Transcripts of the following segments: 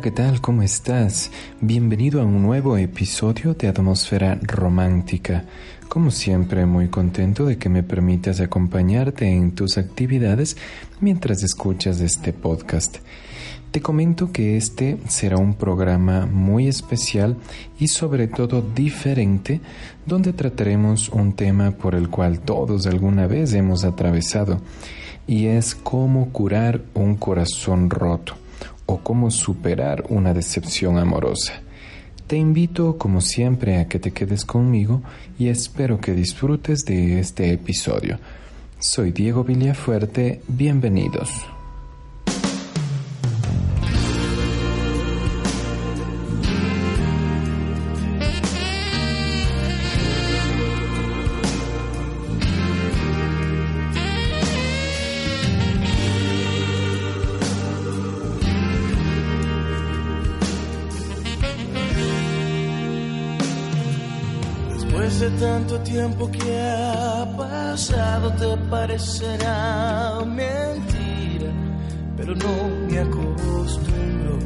¿Qué tal? ¿Cómo estás? Bienvenido a un nuevo episodio de Atmósfera Romántica. Como siempre, muy contento de que me permitas acompañarte en tus actividades mientras escuchas este podcast. Te comento que este será un programa muy especial y sobre todo diferente, donde trataremos un tema por el cual todos alguna vez hemos atravesado, y es cómo curar un corazón roto o cómo superar una decepción amorosa. Te invito, como siempre, a que te quedes conmigo y espero que disfrutes de este episodio. Soy Diego Villafuerte, bienvenidos. Tiempo que ha pasado te parecerá mentira, pero no me acostumbro.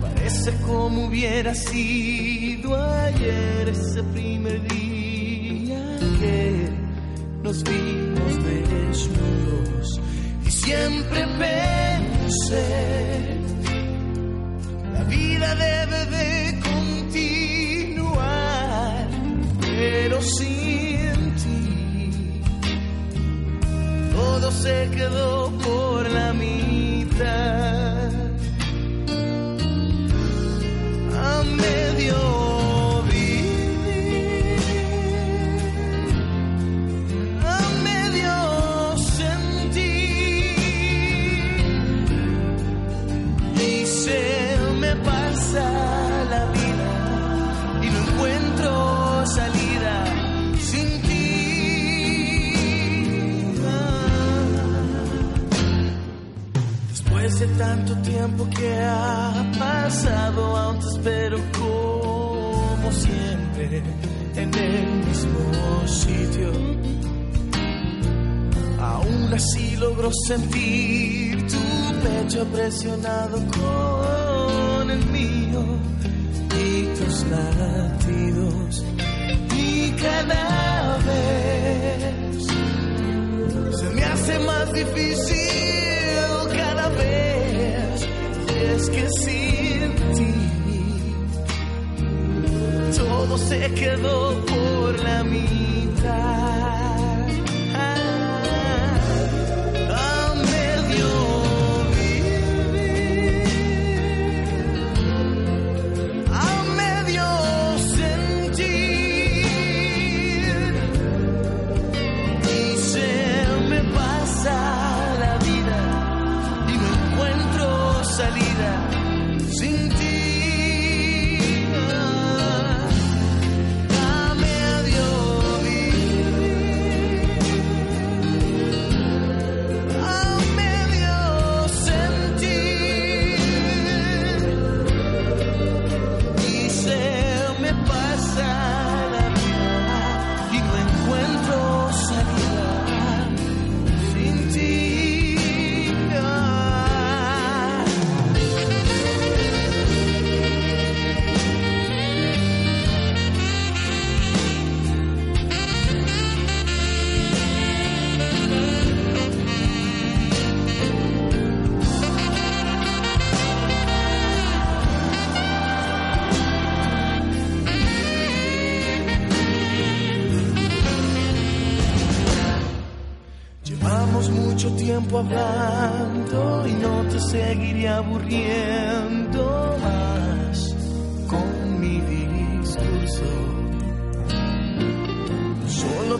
Parece como hubiera sido ayer ese primer día que nos vimos desnudos y siempre pensé la vida debe de sin ti todo se quedó por la mitad.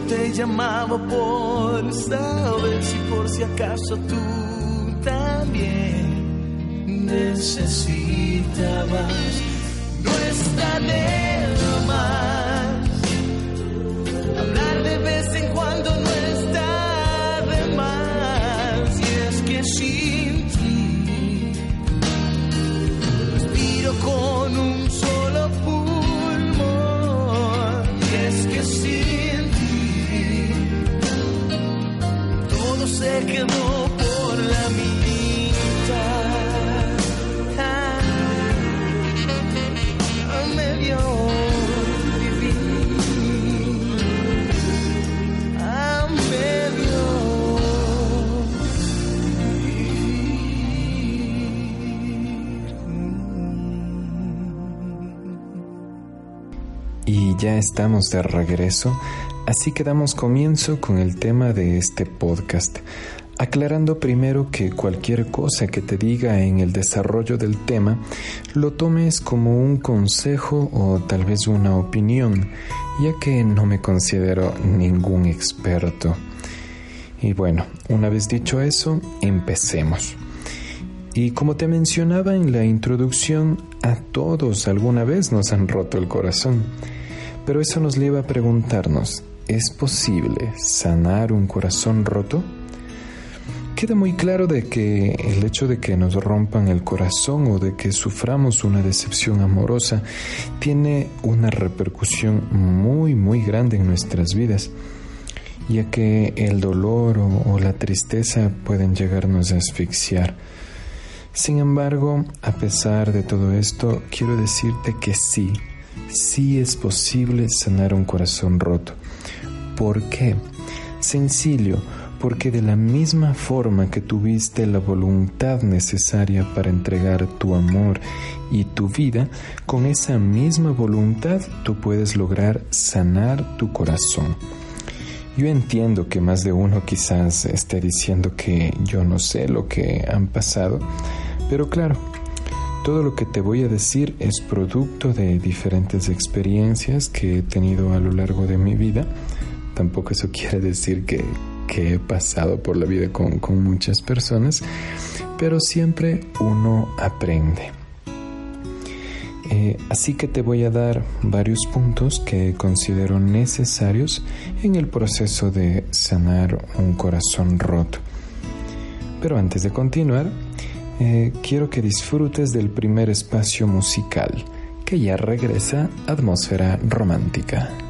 Te llamaba por saber si por si acaso tú también necesitabas. No está ya estamos de regreso, así que damos comienzo con el tema de este podcast, aclarando primero que cualquier cosa que te diga en el desarrollo del tema lo tomes como un consejo o tal vez una opinión, ya que no me considero ningún experto. Y bueno, una vez dicho eso, empecemos. Y como te mencionaba en la introducción, a todos alguna vez nos han roto el corazón. Pero eso nos lleva a preguntarnos, ¿es posible sanar un corazón roto? Queda muy claro de que el hecho de que nos rompan el corazón o de que suframos una decepción amorosa tiene una repercusión muy muy grande en nuestras vidas, ya que el dolor o, o la tristeza pueden llegarnos a asfixiar. Sin embargo, a pesar de todo esto, quiero decirte que sí, sí es posible sanar un corazón roto. ¿Por qué? Sencillo, porque de la misma forma que tuviste la voluntad necesaria para entregar tu amor y tu vida, con esa misma voluntad tú puedes lograr sanar tu corazón. Yo entiendo que más de uno quizás esté diciendo que yo no sé lo que han pasado, pero claro, todo lo que te voy a decir es producto de diferentes experiencias que he tenido a lo largo de mi vida. Tampoco eso quiere decir que, que he pasado por la vida con, con muchas personas, pero siempre uno aprende. Eh, así que te voy a dar varios puntos que considero necesarios en el proceso de sanar un corazón roto. Pero antes de continuar, eh, quiero que disfrutes del primer espacio musical, que ya regresa Atmósfera Romántica.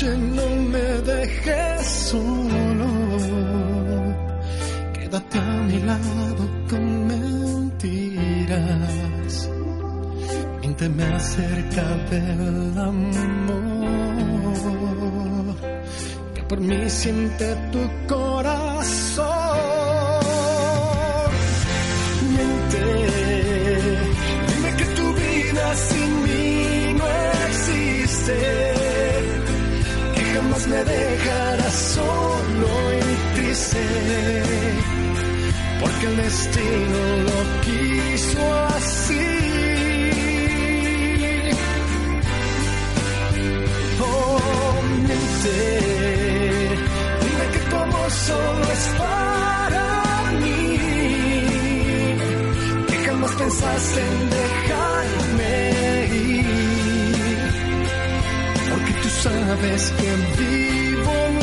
No me dejes solo. Quédate a mi lado con mentiras. Miénteme acerca del amor que por mí siente tu corazón. Me dejarás solo y triste, porque el destino lo quiso así. Oh, miente, dime que como solo es para mí, que jamás pensaste en dejarme sabes que vivo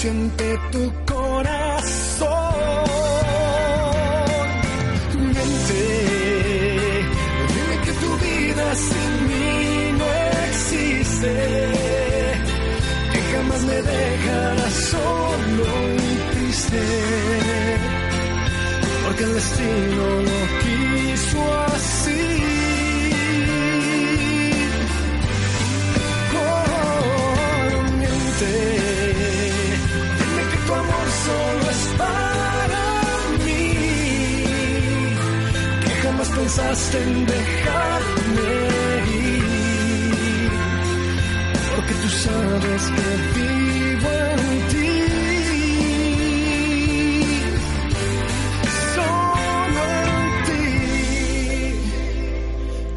siente tu corazón. Miente, dime que tu vida sin mí no existe, que jamás me dejarás solo y triste, porque el destino lo pensaste en dejarme ir, porque tú sabes que vivo en ti. Solo en ti.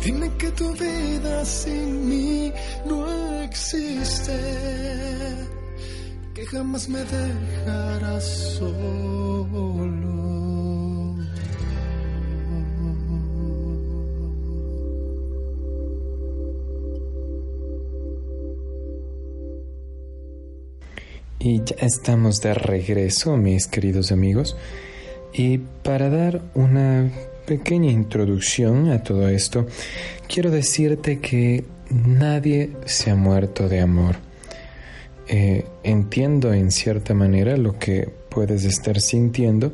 Dime que tu vida sin mí no existe, que jamás me dejarás solo. Y ya estamos de regreso, mis queridos amigos. Y para dar una pequeña introducción a todo esto, quiero decirte que nadie se ha muerto de amor. Eh, entiendo en cierta manera lo que puedes estar sintiendo,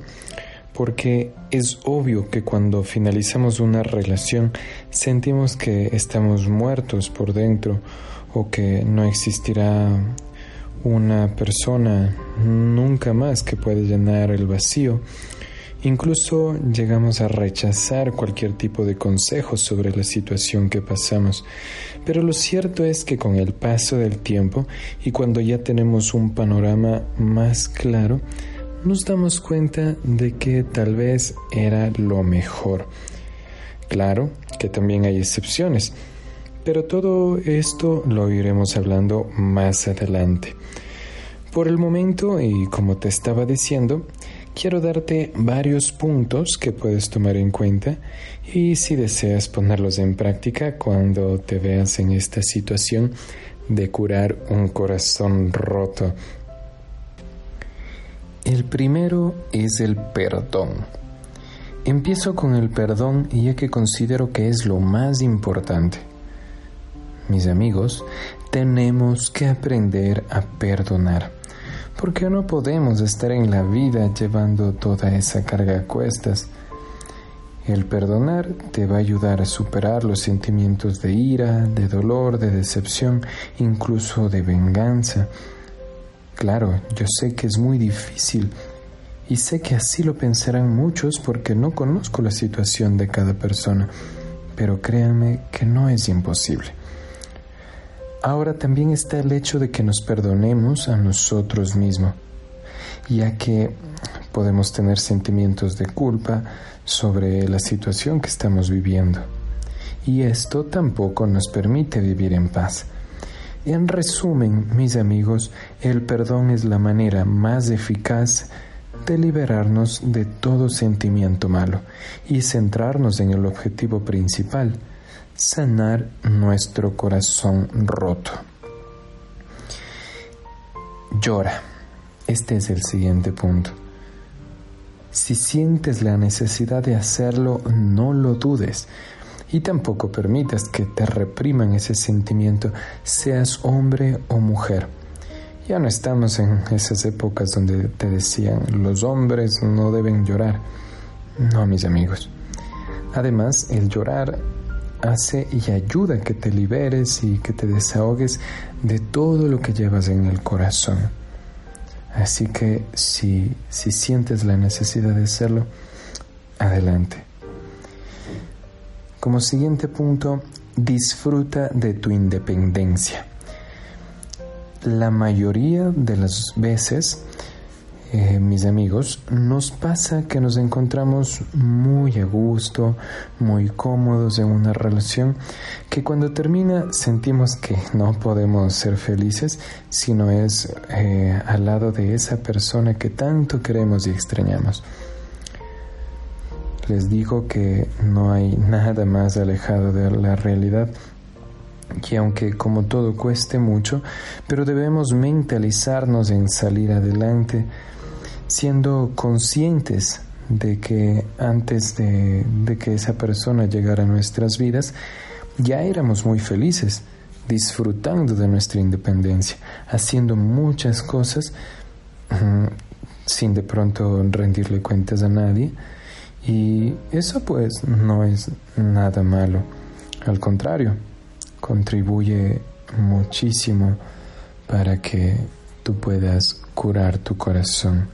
porque es obvio que cuando finalizamos una relación sentimos que estamos muertos por dentro o que no existirá una persona nunca más que pueda llenar el vacío. Incluso llegamos a rechazar cualquier tipo de consejo sobre la situación que pasamos. Pero lo cierto es que con el paso del tiempo y cuando ya tenemos un panorama más claro, nos damos cuenta de que tal vez era lo mejor. Claro que también hay excepciones, pero todo esto lo iremos hablando más adelante. Por el momento, y como te estaba diciendo, quiero darte varios puntos que puedes tomar en cuenta y si deseas ponerlos en práctica cuando te veas en esta situación de curar un corazón roto. El primero es el perdón. Empiezo con el perdón ya que considero que es lo más importante. Mis amigos, tenemos que aprender a perdonar, porque no podemos estar en la vida llevando toda esa carga a cuestas. El perdonar te va a ayudar a superar los sentimientos de ira, de dolor, de decepción, incluso de venganza. Claro, yo sé que es muy difícil y sé que así lo pensarán muchos porque no conozco la situación de cada persona, pero créanme que no es imposible. Ahora también está el hecho de que nos perdonemos a nosotros mismos, ya que podemos tener sentimientos de culpa sobre la situación que estamos viviendo. Y esto tampoco nos permite vivir en paz. En resumen, mis amigos, el perdón es la manera más eficaz de liberarnos de todo sentimiento malo y centrarnos en el objetivo principal, sanar nuestro corazón roto. Llora. Este es el siguiente punto. Si sientes la necesidad de hacerlo, no lo dudes y tampoco permitas que te repriman ese sentimiento, seas hombre o mujer. Ya no estamos en esas épocas donde te decían los hombres no deben llorar. No, mis amigos. Además, el llorar hace y ayuda a que te liberes y que te desahogues de todo lo que llevas en el corazón. Así que si, si sientes la necesidad de hacerlo, adelante. Como siguiente punto, disfruta de tu independencia. La mayoría de las veces, eh, mis amigos, nos pasa que nos encontramos muy a gusto, muy cómodos en una relación, que cuando termina sentimos que no podemos ser felices si no es eh, al lado de esa persona que tanto queremos y extrañamos. les digo que no hay nada más alejado de la realidad que aunque como todo cueste mucho, pero debemos mentalizarnos en salir adelante, siendo conscientes de que antes de, que esa persona llegara a nuestras vidas, ya éramos muy felices, disfrutando de nuestra independencia, haciendo muchas cosas sin de pronto rendirle cuentas a nadie. Y eso pues no es nada malo, al contrario, contribuye muchísimo para que tú puedas curar tu corazón.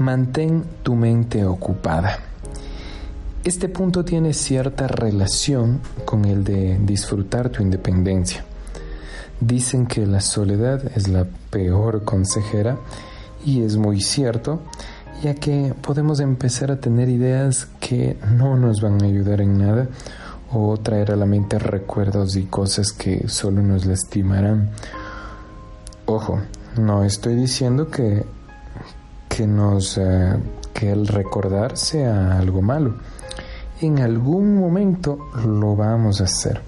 Mantén tu mente ocupada. Este punto tiene cierta relación con el de disfrutar tu independencia. Dicen que la soledad es la peor consejera y es muy cierto, ya que podemos empezar a tener ideas que no nos van a ayudar en nada o traer a la mente recuerdos y cosas que solo nos lastimarán. Ojo, no estoy diciendo que, que, nos, eh, que el recordar sea algo malo. En algún momento lo vamos a hacer.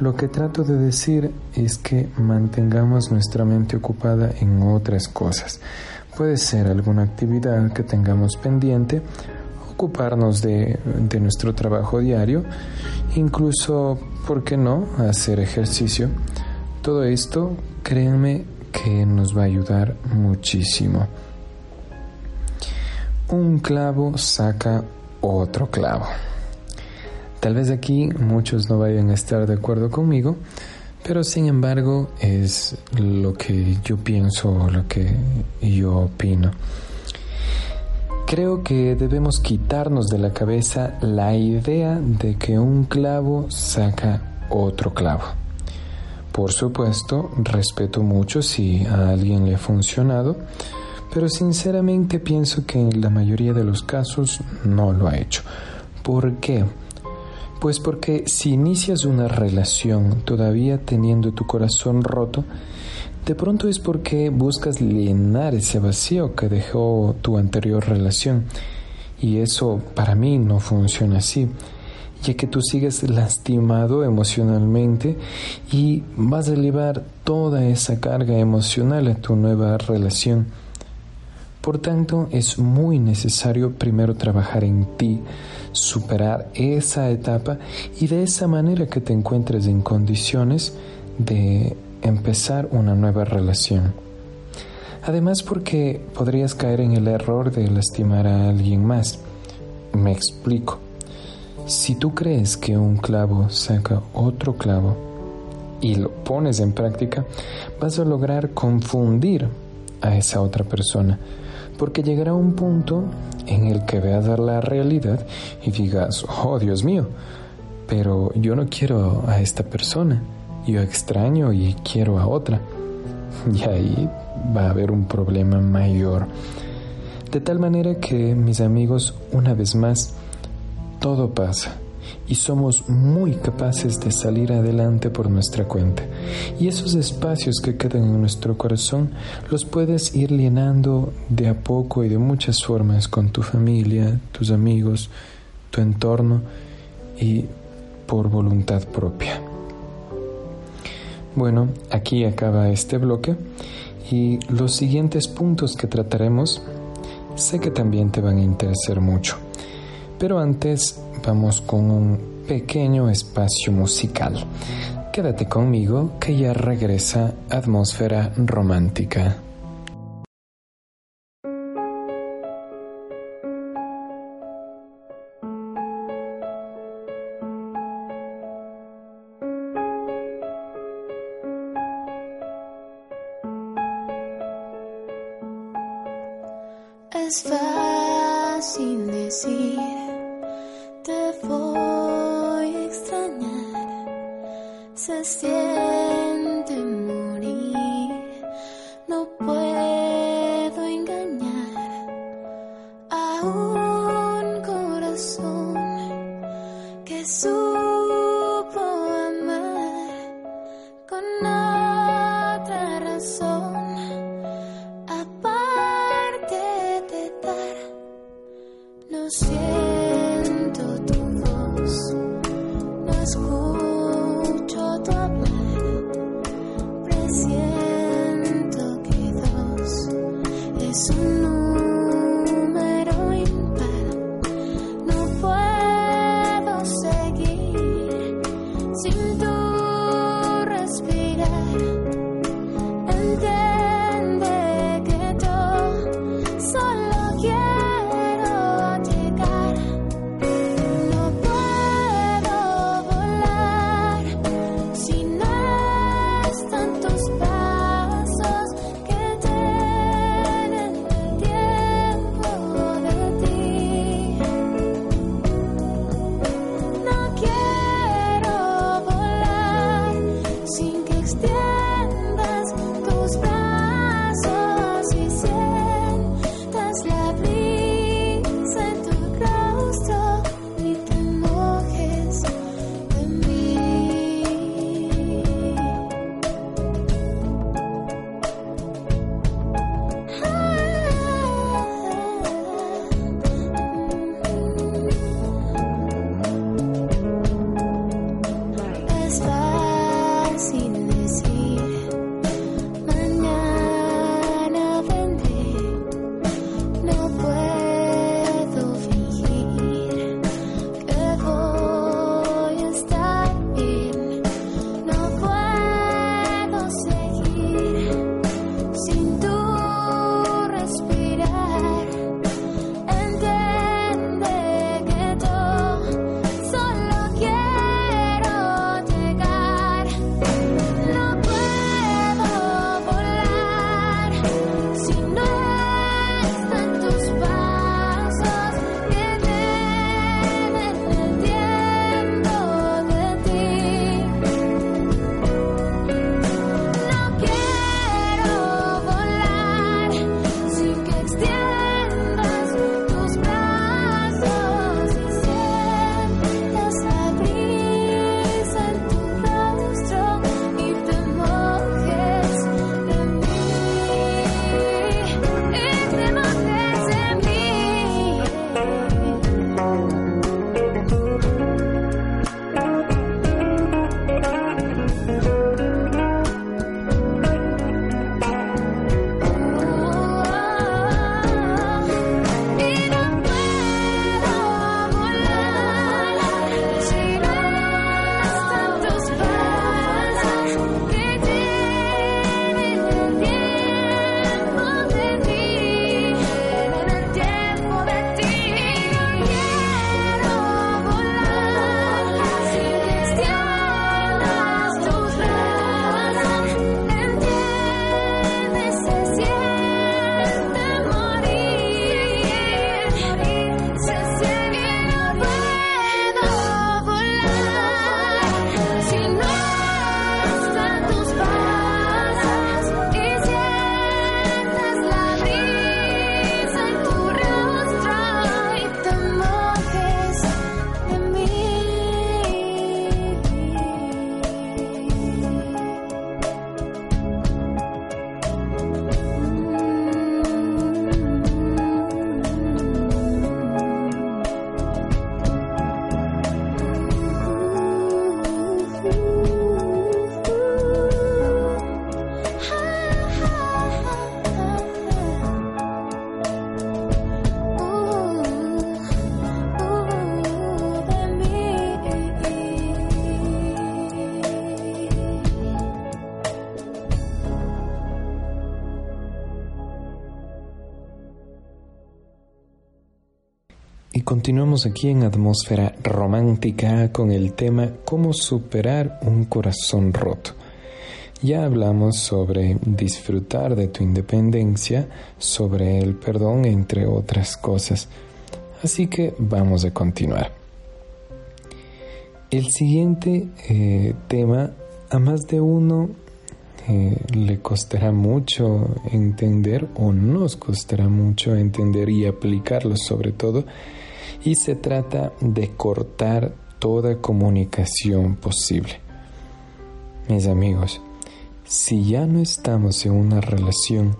Lo que trato de decir es que mantengamos nuestra mente ocupada en otras cosas. Puede ser alguna actividad que tengamos pendiente ocuparnos de, de, nuestro trabajo diario, incluso, ¿por qué no?, hacer ejercicio. Todo esto, créanme que nos va a ayudar muchísimo. Un clavo saca otro clavo. Tal vez aquí muchos no vayan a estar de acuerdo conmigo, pero sin embargo es lo que yo pienso, lo que yo opino. Creo que debemos quitarnos de la cabeza la idea de que un clavo saca otro clavo. Por supuesto, respeto mucho si a alguien le ha funcionado, pero sinceramente pienso que en la mayoría de los casos no lo ha hecho. ¿Por qué? Pues porque si inicias una relación todavía teniendo tu corazón roto, de pronto es porque buscas llenar ese vacío que dejó tu anterior relación. Y eso para mí no funciona así, ya que tú sigues lastimado emocionalmente y vas a llevar toda esa carga emocional a tu nueva relación. Por tanto, es muy necesario primero trabajar en ti, superar esa etapa y de esa manera que te encuentres en condiciones de empezar una nueva relación. Además porque podrías caer en el error de lastimar a alguien más. Me explico. Si tú crees que un clavo saca otro clavo y lo pones en práctica, vas a lograr confundir a esa otra persona porque llegará un punto en el que veas la realidad y digas, oh Dios mío, pero yo no quiero a esta persona, yo extraño y quiero a otra. Y ahí va a haber un problema mayor. De tal manera que, mis amigos, una vez más, todo pasa y somos muy capaces de salir adelante por nuestra cuenta. Y esos espacios que quedan en nuestro corazón los puedes ir llenando de a poco y de muchas formas con tu familia, tus amigos, tu entorno y por voluntad propia. Bueno, aquí acaba este bloque y los siguientes puntos que trataremos sé que también te van a interesar mucho. Pero antes vamos con un pequeño espacio musical. Quédate conmigo que ya regresa Atmósfera Romántica. school. Continuamos aquí en Atmósfera Romántica con el tema Cómo superar un corazón roto. Ya hablamos sobre disfrutar de tu independencia, sobre el perdón, entre otras cosas. Así que vamos a continuar. El siguiente eh, tema, a más de uno eh, le costará mucho entender o nos costará mucho entender y aplicarlo sobre todo y se trata de cortar toda comunicación posible. Mis amigos, si ya no estamos en una relación,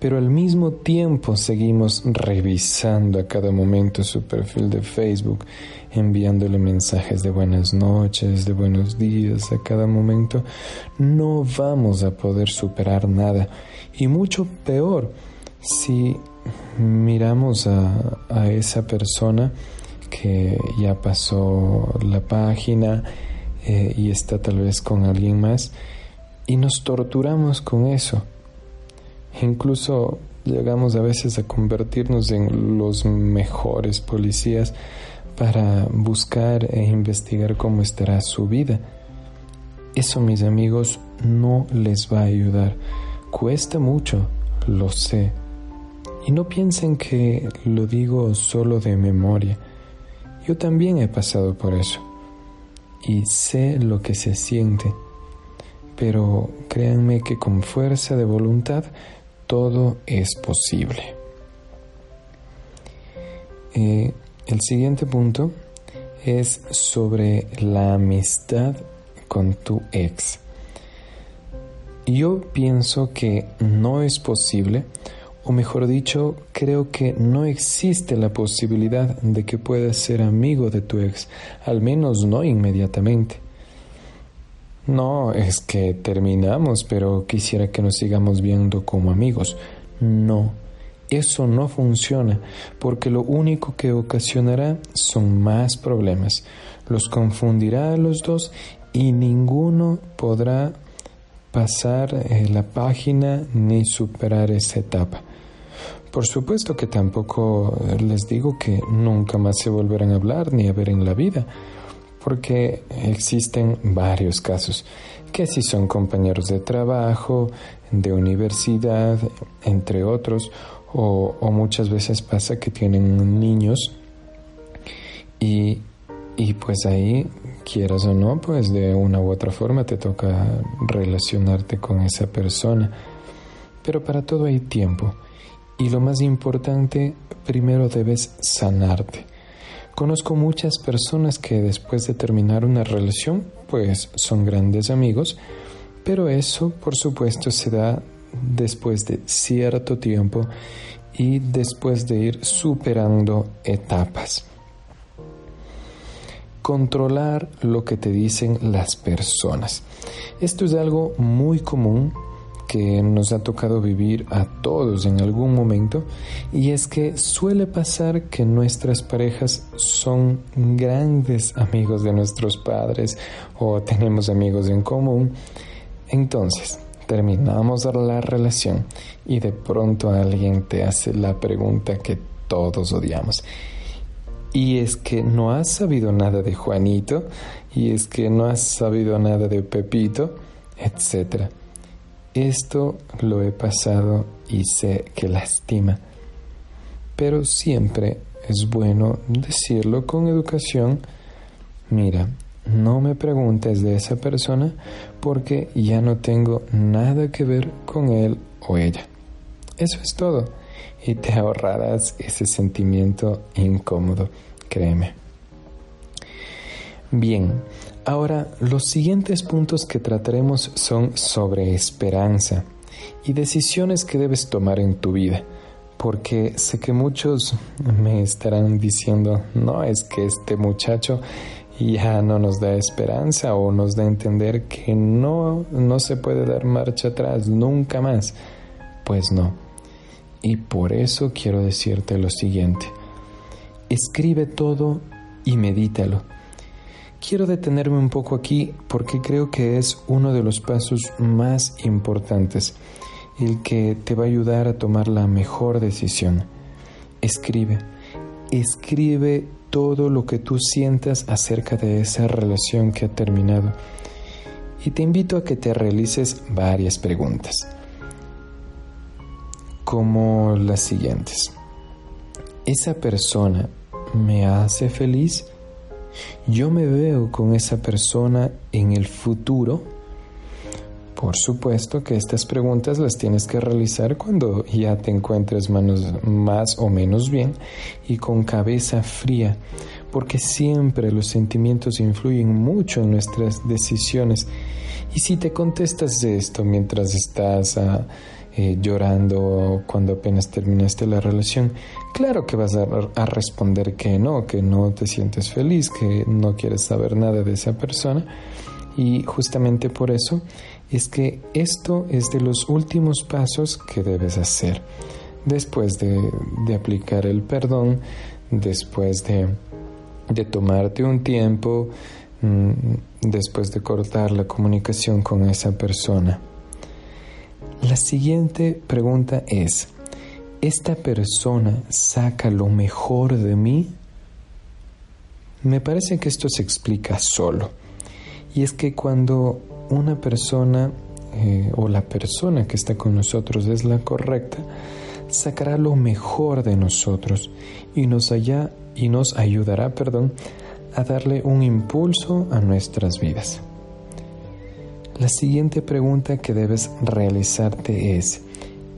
pero al mismo tiempo seguimos revisando a cada momento su perfil de Facebook, enviándole mensajes de buenas noches, de buenos días a cada momento, no vamos a poder superar nada. Y mucho peor, si miramos a, esa persona que ya pasó la página eh, y está tal vez con alguien más, y nos torturamos con eso Incluso llegamos a veces a convertirnos en los mejores policías para buscar e investigar cómo estará su vida. Eso, mis amigos, no les va a ayudar. Cuesta mucho, lo sé. Y no piensen que lo digo solo de memoria. Yo también he pasado por eso. Y sé lo que se siente. Pero créanme que con fuerza de voluntad todo es posible. Eh, el siguiente punto es sobre la amistad con tu ex. Yo pienso que no es posible, o mejor dicho, creo que no existe la posibilidad de que puedas ser amigo de tu ex, al menos no inmediatamente. No, es que terminamos, pero quisiera que nos sigamos viendo como amigos. No, eso no funciona, porque lo único que ocasionará son más problemas. Los confundirá a los dos y ninguno podrá pasar eh, la página ni superar esa etapa. Por supuesto que tampoco les digo que nunca más se volverán a hablar ni a ver en la vida porque existen varios casos, que si son compañeros de trabajo, de universidad, entre otros, o, muchas veces pasa que tienen niños y, y pues ahí, quieras o no, pues de una u otra forma te toca relacionarte con esa persona. Pero para todo hay tiempo. Y lo más importante, primero debes sanarte. Conozco muchas personas que después de terminar una relación, pues son grandes amigos, pero eso por supuesto se da después de cierto tiempo y después de ir superando etapas. Controlar lo que te dicen las personas. Esto es algo muy común que nos ha tocado vivir a todos en algún momento y es que suele pasar que nuestras parejas son grandes amigos de nuestros padres o tenemos amigos en común. Entonces, terminamos la relación y de pronto alguien te hace la pregunta que todos odiamos. Y es que no has sabido nada de Juanito, y es que no has sabido nada de Pepito, etcétera. Esto lo he pasado y sé que lastima, pero siempre es bueno decirlo con educación. Mira, no me preguntes de esa persona porque ya no tengo nada que ver con él o ella. Eso es todo y te ahorrarás ese sentimiento incómodo, créeme. Bien, Ahora, los siguientes puntos que trataremos son sobre esperanza y decisiones que debes tomar en tu vida, porque sé que muchos me estarán diciendo, no es que este muchacho ya no nos da esperanza o nos da a entender que no, no se puede dar marcha atrás nunca más. Pues no. Y por eso quiero decirte lo siguiente. Escribe todo y medítalo Quiero detenerme un poco aquí porque creo que es uno de los pasos más importantes, el que te va a ayudar a tomar la mejor decisión. Escribe, escribe todo lo que tú sientas acerca de esa relación que ha terminado. Y te invito a que te realices varias preguntas, como las siguientes. ¿Esa persona me hace feliz? Yo me veo con esa persona en el futuro? Por supuesto que estas preguntas las tienes que realizar cuando ya te encuentres más o menos bien y con cabeza fría, porque siempre los sentimientos influyen mucho en nuestras decisiones. Y si te contestas esto mientras estás ah, eh, llorando cuando apenas terminaste la relación, claro que vas a, responder que no, que no te sientes feliz, que no quieres saber nada de esa persona. Y justamente por eso es que esto es de los últimos pasos que debes hacer. Después de, de aplicar el perdón, después de, de tomarte un tiempo, mm, después de cortar la comunicación con esa persona. La siguiente pregunta es, ¿esta persona saca lo mejor de mí? Me parece que esto se explica solo. Y es que cuando una persona eh, o la persona que está con nosotros es la correcta, sacará lo mejor de nosotros y nos, haya, y nos ayudará perdón, a darle un impulso a nuestras vidas. La siguiente pregunta que debes realizarte es,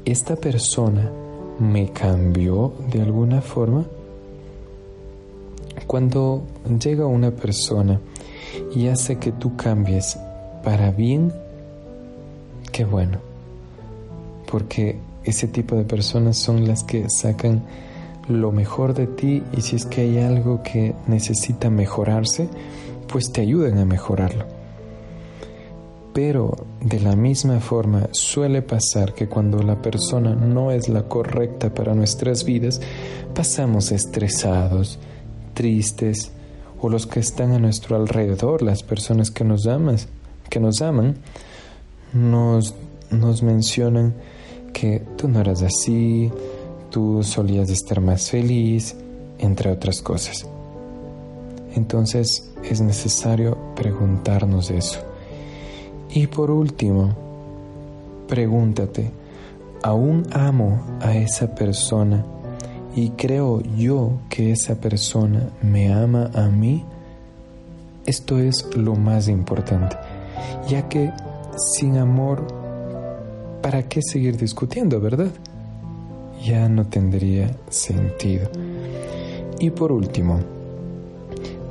¿esta persona me cambió de alguna forma? Cuando llega una persona y hace que tú cambies para bien, qué bueno, porque ese tipo de personas son las que sacan lo mejor de ti y si es que hay algo que necesita mejorarse, pues te ayudan a mejorarlo. Pero de la misma forma suele pasar que cuando la persona no es la correcta para nuestras vidas, pasamos estresados, tristes, o los que están a nuestro alrededor, las personas que nos aman, que nos aman, nos, nos mencionan que tú no eras así, tú solías estar más feliz, entre otras cosas. Entonces es necesario preguntarnos eso. Y por último, pregúntate, ¿aún amo a esa persona y creo yo que esa persona me ama a mí? Esto es lo más importante, ya que sin amor, ¿para qué seguir discutiendo, verdad? Ya no tendría sentido. Y por último,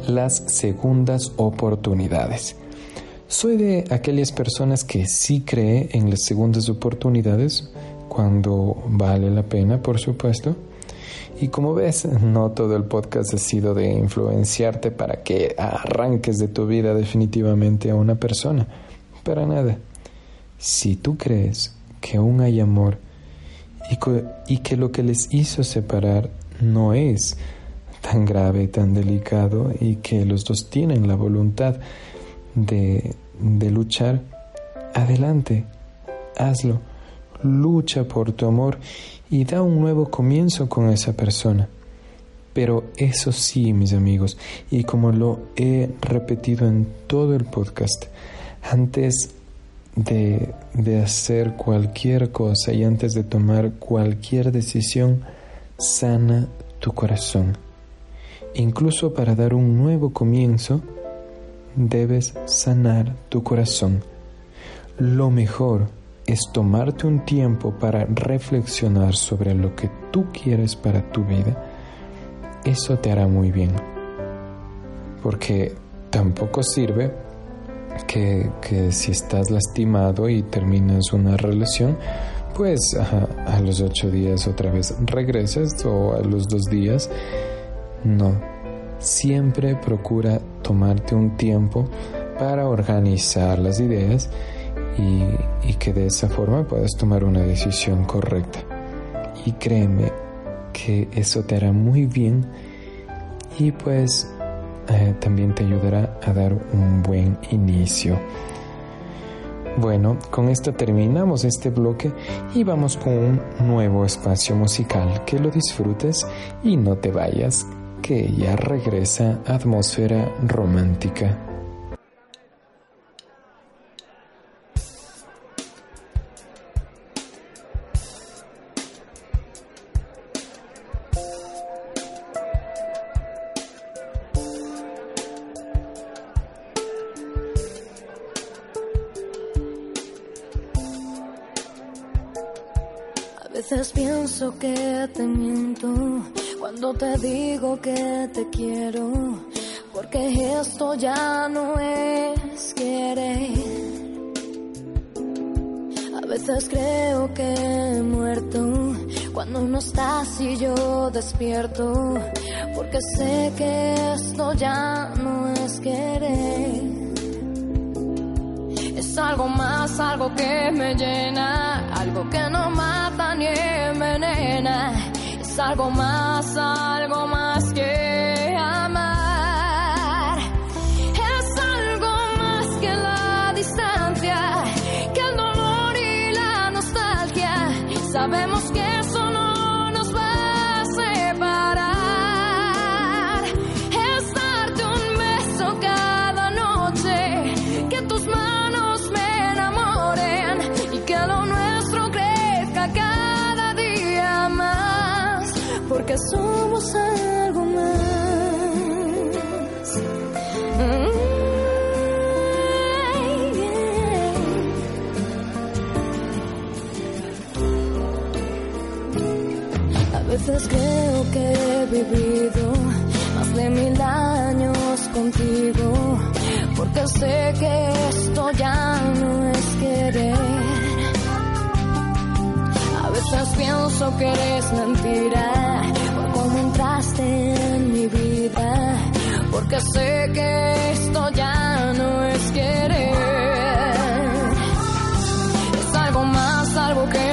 las segundas oportunidades. Soy de aquellas personas que sí cree en las segundas oportunidades cuando vale la pena, por supuesto. Y como ves, no todo el podcast ha sido de influenciarte para que arranques de tu vida definitivamente a una persona. Para nada. Si tú crees que aún hay amor y, que lo que les hizo separar no es tan grave, tan delicado y que los dos tienen la voluntad de, de luchar, adelante, hazlo, lucha por tu amor y da un nuevo comienzo con esa persona. Pero eso sí, mis amigos, y como lo he repetido en todo el podcast, antes de, de, hacer cualquier cosa y antes de tomar cualquier decisión, sana tu corazón. Incluso para dar un nuevo comienzo, debes sanar tu corazón. Lo mejor es tomarte un tiempo para reflexionar sobre lo que tú quieres para tu vida, eso te hará muy bien. Porque tampoco sirve que, si estás lastimado y terminas una relación, pues a, a los ocho días otra vez regreses o a los dos días. No, siempre procura tomarte un tiempo para organizar las ideas y, que de esa forma puedas tomar una decisión correcta. Y créeme que eso te hará muy bien y pues eh, también te ayudará a dar un buen inicio. Bueno, con esto terminamos este bloque y vamos con un nuevo espacio musical. Que lo disfrutes y no te vayas, que ya regresa Atmósfera Romántica. Que me llena, algo que no mata ni envenena. Es algo más, algo más que amar. Es algo más que la distancia, que el dolor y la nostalgia. Sabemos que eso no creo que he vivido más de mil años contigo, porque sé que esto ya no es querer. A veces pienso que eres mentira por cómo entraste en mi vida, porque sé que esto ya no es querer. Es algo más, algo que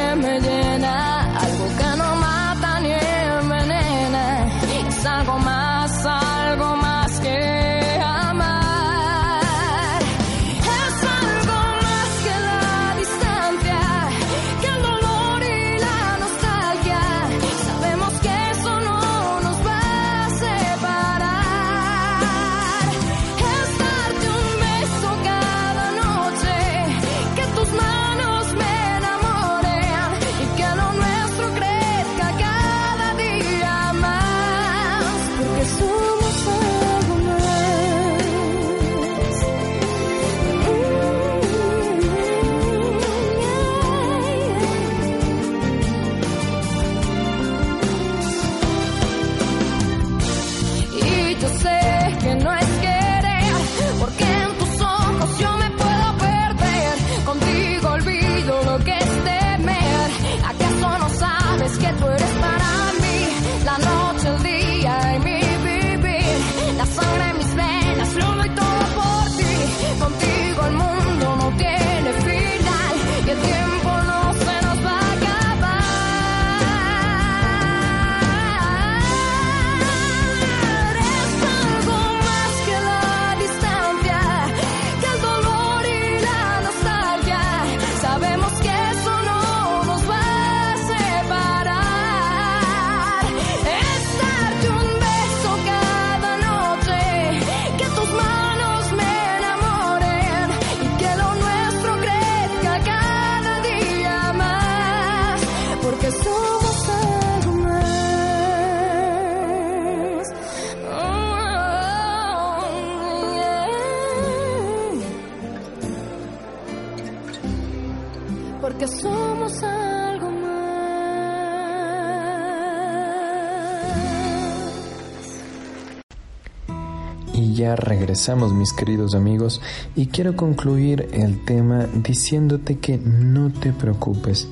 regresamos mis queridos amigos y quiero concluir el tema diciéndote que no te preocupes.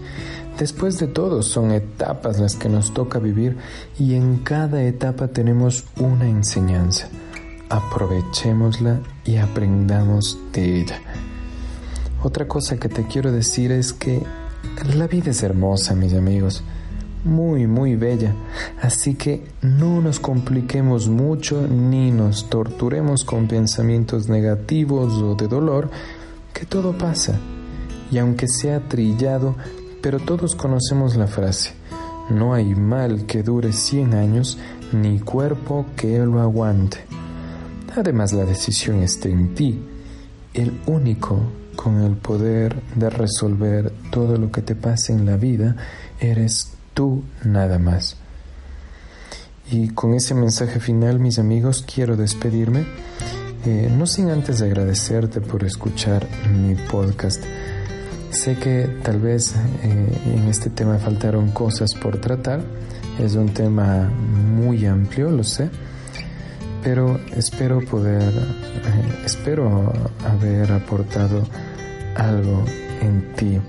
Después de todo son etapas las que nos toca vivir y en cada etapa tenemos una enseñanza. Aprovechémosla y aprendamos de ella. Otra cosa que te quiero decir es que la vida es hermosa, mis amigos muy, muy bella. Así que no nos compliquemos mucho ni nos torturemos con pensamientos negativos o de dolor, que todo pasa. Y aunque sea trillado, pero todos conocemos la frase, no hay mal que dure 100 años ni cuerpo que lo aguante. Además la decisión está en ti, el único con el poder de resolver todo lo que te pasa en la vida eres tú nada más. Y con ese mensaje final, mis amigos, quiero despedirme, eh, no sin antes agradecerte por escuchar mi podcast. Sé que tal vez eh, en este tema faltaron cosas por tratar, es un tema muy amplio, lo sé, pero espero poder, eh, espero haber aportado algo en ti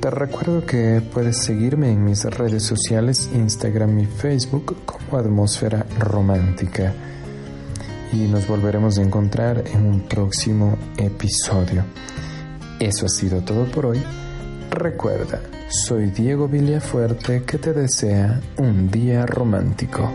Te recuerdo que puedes seguirme en mis redes sociales, Instagram y Facebook como Atmósfera Romántica. Y nos volveremos a encontrar en un próximo episodio. Eso ha sido todo por hoy. Recuerda, soy Diego Villafuerte que te desea un día romántico.